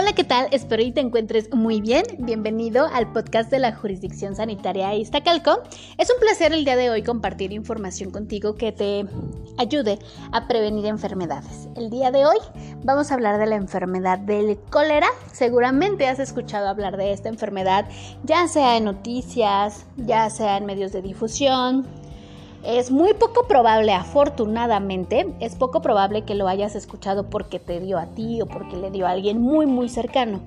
Hola, ¿qué tal? Espero y te encuentres muy bien. Bienvenido al podcast de la Jurisdicción Sanitaria Iztacalco. Es un placer el día de hoy compartir información contigo que te ayude a prevenir enfermedades. El día de hoy vamos a hablar de la enfermedad del cólera. Seguramente has escuchado hablar de esta enfermedad, ya sea en noticias, ya sea en medios de difusión, es muy poco probable, afortunadamente, es poco probable que lo hayas escuchado porque te dio a ti o porque le dio a alguien muy muy cercano,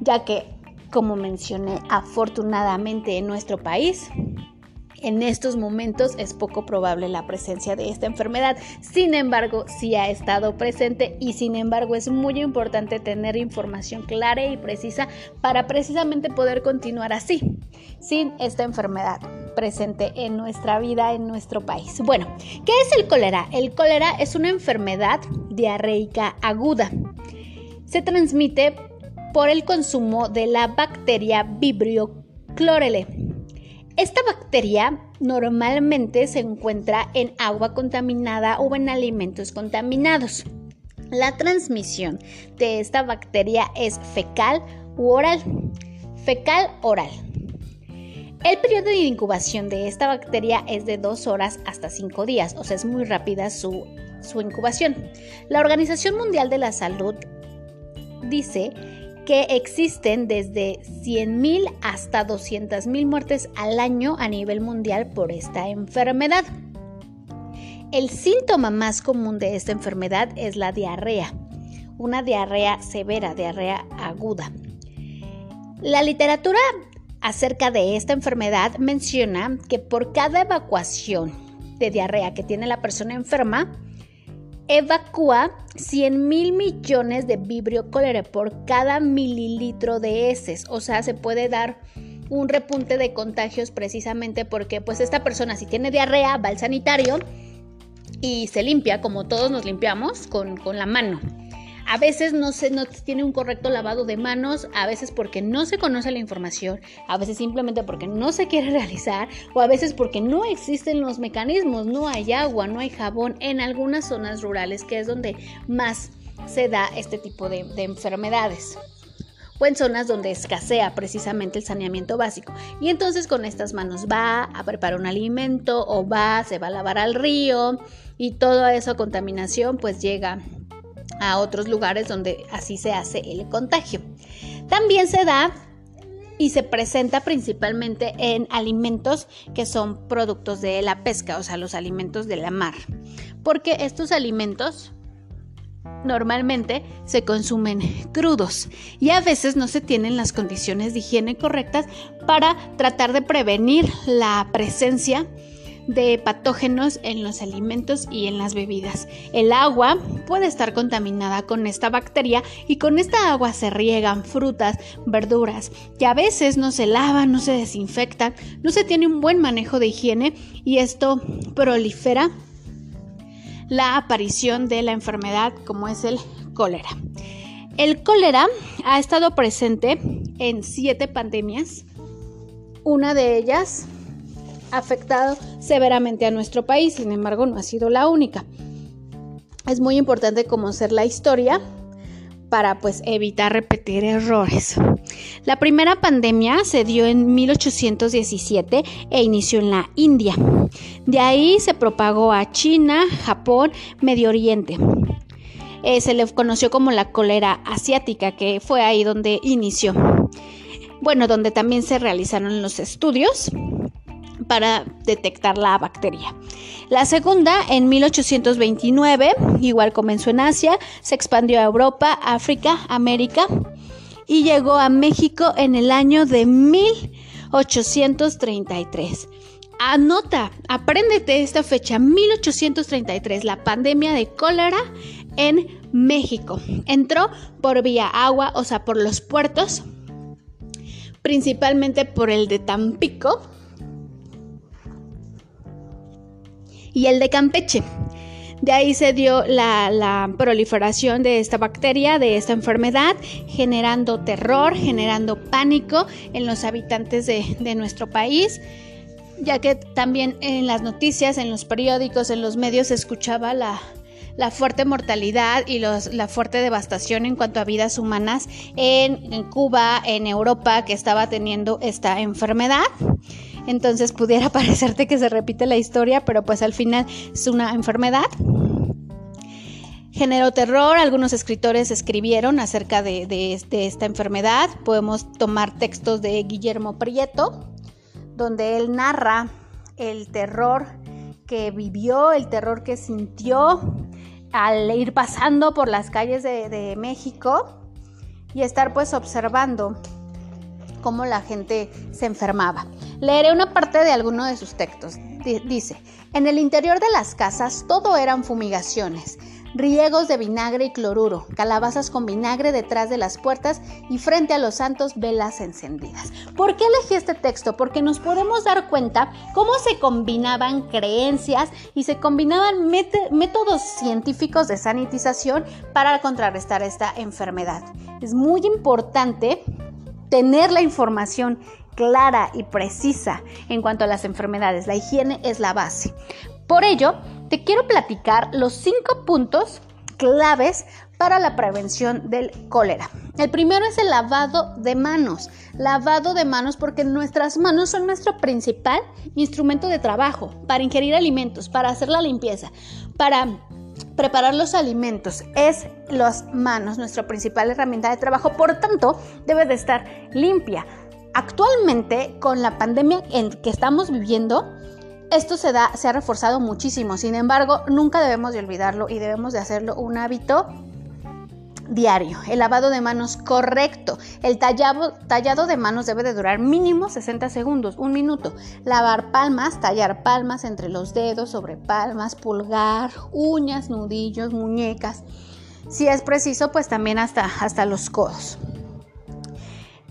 ya que, como mencioné, afortunadamente en nuestro país, en estos momentos es poco probable la presencia de esta enfermedad. Sin embargo, sí ha estado presente y sin embargo es muy importante tener información clara y precisa para precisamente poder continuar así, sin esta enfermedad presente en nuestra vida, en nuestro país. Bueno, ¿qué es el cólera? El cólera es una enfermedad diarreica aguda. Se transmite por el consumo de la bacteria Vibrio chlorelle esta bacteria normalmente se encuentra en agua contaminada o en alimentos contaminados. La transmisión de esta bacteria es fecal u oral. Fecal oral. El periodo de incubación de esta bacteria es de 2 horas hasta 5 días, o sea, es muy rápida su, su incubación. La Organización Mundial de la Salud dice que existen desde 100.000 hasta 200.000 muertes al año a nivel mundial por esta enfermedad. El síntoma más común de esta enfermedad es la diarrea, una diarrea severa, diarrea aguda. La literatura acerca de esta enfermedad menciona que por cada evacuación de diarrea que tiene la persona enferma, evacúa 100 mil millones de vibrio cólera por cada mililitro de heces. O sea, se puede dar un repunte de contagios precisamente porque pues esta persona si tiene diarrea va al sanitario y se limpia como todos nos limpiamos con, con la mano. A veces no se no tiene un correcto lavado de manos, a veces porque no se conoce la información, a veces simplemente porque no se quiere realizar o a veces porque no existen los mecanismos, no hay agua, no hay jabón en algunas zonas rurales que es donde más se da este tipo de, de enfermedades o en zonas donde escasea precisamente el saneamiento básico. Y entonces con estas manos va a preparar un alimento o va, se va a lavar al río y toda esa contaminación pues llega a otros lugares donde así se hace el contagio. También se da y se presenta principalmente en alimentos que son productos de la pesca, o sea, los alimentos de la mar, porque estos alimentos normalmente se consumen crudos y a veces no se tienen las condiciones de higiene correctas para tratar de prevenir la presencia de patógenos en los alimentos y en las bebidas. El agua puede estar contaminada con esta bacteria y con esta agua se riegan frutas, verduras que a veces no se lavan, no se desinfectan, no se tiene un buen manejo de higiene y esto prolifera la aparición de la enfermedad como es el cólera. El cólera ha estado presente en siete pandemias. Una de ellas afectado severamente a nuestro país, sin embargo no ha sido la única. Es muy importante conocer la historia para pues evitar repetir errores. La primera pandemia se dio en 1817 e inició en la India. De ahí se propagó a China, Japón, Medio Oriente. Eh, se le conoció como la cólera asiática, que fue ahí donde inició. Bueno, donde también se realizaron los estudios para detectar la bacteria. La segunda, en 1829, igual comenzó en Asia, se expandió a Europa, África, América y llegó a México en el año de 1833. Anota, apréndete esta fecha, 1833, la pandemia de cólera en México. Entró por vía agua, o sea, por los puertos, principalmente por el de Tampico, y el de Campeche. De ahí se dio la, proliferación de esta bacteria, de esta enfermedad, generando terror, generando pánico en los habitantes de, nuestro país, ya que también en las noticias, en los periódicos, en los medios se escuchaba la, fuerte mortalidad y la fuerte devastación en cuanto a vidas humanas en Cuba, en Europa, que estaba teniendo esta enfermedad. Entonces pudiera parecerte que se repite la historia, pero pues al final es una enfermedad generó terror. Algunos escritores escribieron acerca de, esta enfermedad. Podemos tomar textos de Guillermo Prieto, donde él narra el terror que vivió, el terror que sintió al ir pasando por las calles de, de México y estar pues observando cómo la gente se enfermaba. Leeré una parte de alguno de sus textos. Dice, en el interior de las casas todo eran fumigaciones riegos de vinagre y cloruro, calabazas con vinagre detrás de las puertas y frente a los santos velas encendidas. ¿Por qué elegí este texto? Porque nos podemos dar cuenta cómo se combinaban creencias y se combinaban métodos científicos de sanitización para contrarrestar esta enfermedad. Es muy importante tener la información clara y precisa en cuanto a las enfermedades. La higiene es la base. Por ello, te quiero platicar los cinco puntos claves para la prevención del cólera. El primero es el lavado de manos. Lavado de manos porque nuestras manos son nuestro principal instrumento de trabajo para ingerir alimentos, para hacer la limpieza, para preparar los alimentos. Es las manos nuestra principal herramienta de trabajo, por tanto, debe de estar limpia. Actualmente, con la pandemia en que estamos viviendo, esto se, ha reforzado muchísimo, sin embargo, nunca debemos de olvidarlo y debemos de hacerlo un hábito diario. El lavado de manos correcto. El tallado, tallado, de manos debe de durar mínimo 60 segundos, un minuto. Lavar palmas, tallar palmas entre los dedos, sobre palmas, pulgar, uñas, nudillos, muñecas. Si es preciso, pues también hasta, hasta los codos.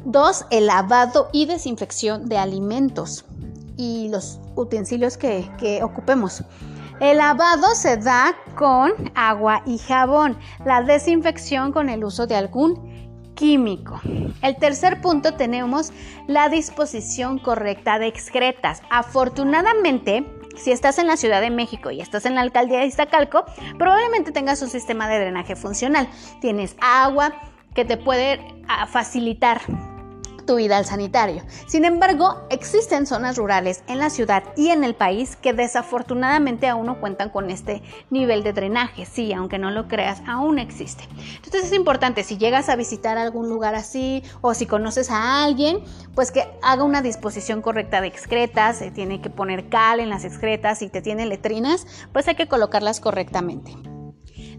Dos, el lavado y desinfección de alimentos y los utensilios que, ocupemos. El lavado se da con agua y jabón, la desinfección con el uso de algún químico. El tercer punto tenemos la disposición correcta de excretas. Afortunadamente, si estás en la Ciudad de México y estás en la alcaldía de Iztacalco, probablemente tengas un sistema de drenaje funcional. Tienes agua que te puede ah, facilitar tu al sanitario. Sin embargo, existen zonas rurales en la ciudad y en el país que desafortunadamente aún no cuentan con este nivel de drenaje. Sí, aunque no lo creas, aún existe. Entonces es importante, si llegas a visitar algún lugar así o si conoces a alguien, pues que haga una disposición correcta de excretas, se tiene que poner cal en las excretas, si te tiene letrinas, pues hay que colocarlas correctamente.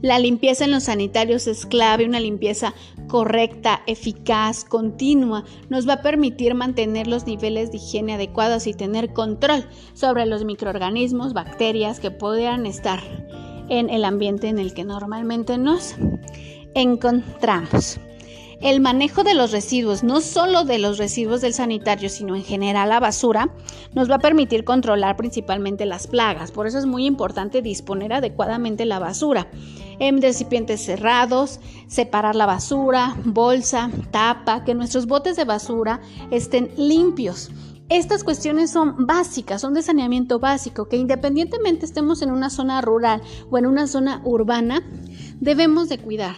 La limpieza en los sanitarios es clave, una limpieza correcta, eficaz, continua, nos va a permitir mantener los niveles de higiene adecuados y tener control sobre los microorganismos, bacterias que podrían estar en el ambiente en el que normalmente nos encontramos. El manejo de los residuos, no solo de los residuos del sanitario, sino en general la basura, nos va a permitir controlar principalmente las plagas. Por eso es muy importante disponer adecuadamente la basura. En recipientes cerrados, separar la basura, bolsa, tapa, que nuestros botes de basura estén limpios. Estas cuestiones son básicas, son de saneamiento básico, que independientemente estemos en una zona rural o en una zona urbana, debemos de cuidar.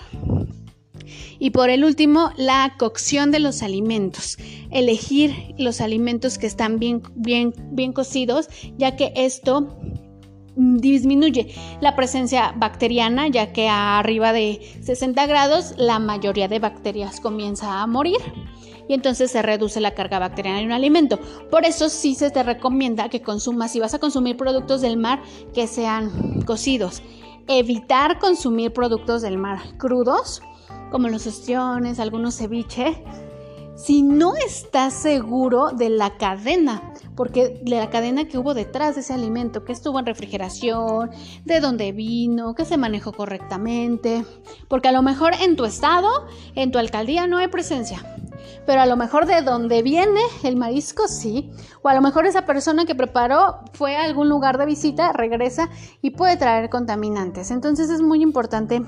Y por el último, la cocción de los alimentos. Elegir los alimentos que están bien, bien, bien cocidos, ya que esto disminuye la presencia bacteriana, ya que arriba de 60 grados la mayoría de bacterias comienza a morir y entonces se reduce la carga bacteriana en un alimento. Por eso sí se te recomienda que consumas, si vas a consumir productos del mar, que sean cocidos. Evitar consumir productos del mar crudos como los ostiones, algunos ceviche, si no estás seguro de la cadena, porque de la cadena que hubo detrás de ese alimento, que estuvo en refrigeración, de dónde vino, que se manejó correctamente, porque a lo mejor en tu estado, en tu alcaldía no hay presencia, pero a lo mejor de dónde viene el marisco sí, o a lo mejor esa persona que preparó fue a algún lugar de visita, regresa y puede traer contaminantes. Entonces es muy importante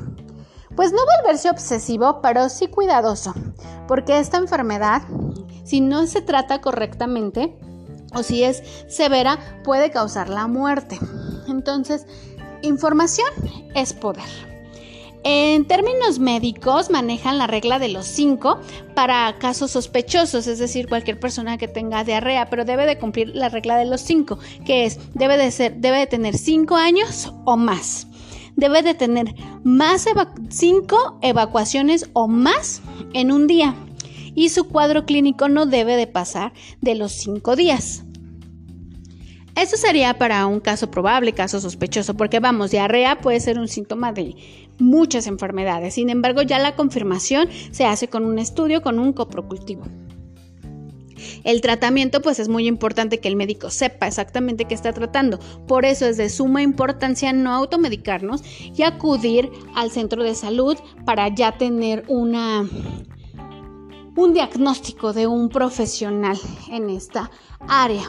pues no volverse obsesivo, pero sí cuidadoso, porque esta enfermedad, si no se trata correctamente o si es severa, puede causar la muerte. Entonces, Información es poder. En términos médicos, manejan la regla de los 5 para casos sospechosos, es decir, cualquier persona que tenga diarrea, pero debe de cumplir la regla de los 5, que es debe de ser debe de tener 5 años o más. Debe de tener más 5 evacuaciones o más en un día y su cuadro clínico no debe de pasar de los 5 días. Eso sería para un caso probable, caso sospechoso, porque vamos, diarrea puede ser un síntoma de muchas enfermedades. Sin embargo, ya la confirmación se hace con un estudio, con un coprocultivo. El tratamiento, pues es muy importante que el médico sepa exactamente qué está tratando. Por eso es de suma importancia no automedicarnos y acudir al centro de salud para ya tener una un diagnóstico de un profesional en esta área.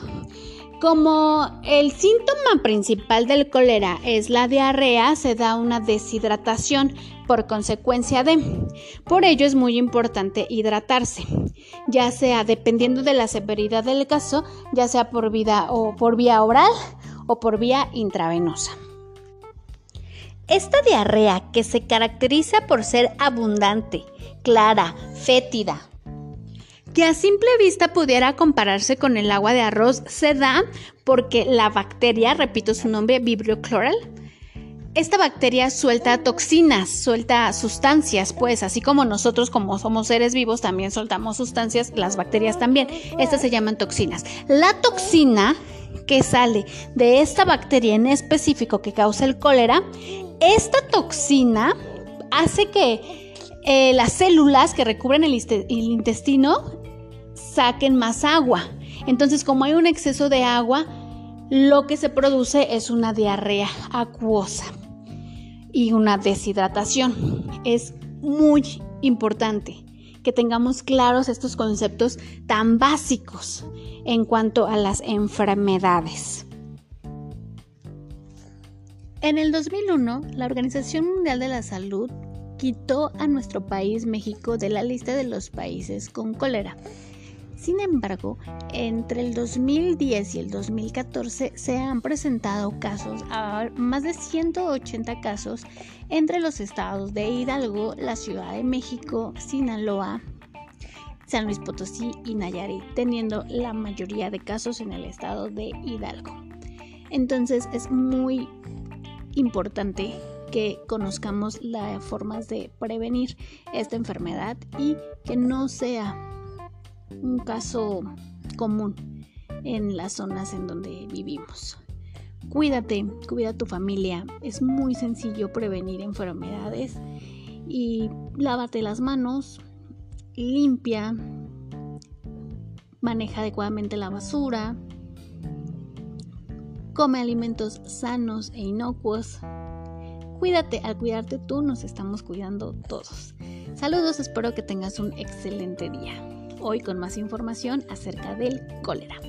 Como el síntoma principal del cólera es la diarrea, se da una deshidratación por consecuencia de. Por ello es muy importante hidratarse, ya sea dependiendo de la severidad del caso, ya sea por, vida, o por vía oral o por vía intravenosa. Esta diarrea que se caracteriza por ser abundante, clara, fétida, que a simple vista pudiera compararse con el agua de arroz se da porque la bacteria, repito su nombre, Vibrio chloral, esta bacteria suelta toxinas, suelta sustancias, pues así como nosotros como somos seres vivos también soltamos sustancias, las bacterias también. Estas se llaman toxinas. La toxina que sale de esta bacteria en específico que causa el cólera, esta toxina hace que eh, las células que recubren el intestino saquen más agua. Entonces, como hay un exceso de agua, lo que se produce es una diarrea acuosa y una deshidratación. Es muy importante que tengamos claros estos conceptos tan básicos en cuanto a las enfermedades. En el 2001, la Organización Mundial de la Salud quitó a nuestro país México de la lista de los países con cólera sin embargo, entre el 2010 y el 2014 se han presentado casos, más de 180 casos entre los estados de Hidalgo, la Ciudad de México, Sinaloa, San Luis Potosí y Nayarit, teniendo la mayoría de casos en el estado de Hidalgo. Entonces es muy importante que conozcamos las formas de prevenir esta enfermedad y que no sea un caso común en las zonas en donde vivimos. Cuídate, cuida a tu familia. Es muy sencillo prevenir enfermedades y lávate las manos, limpia, maneja adecuadamente la basura, come alimentos sanos e inocuos. Cuídate, al cuidarte tú nos estamos cuidando todos. Saludos, espero que tengas un excelente día hoy con más información acerca del cólera.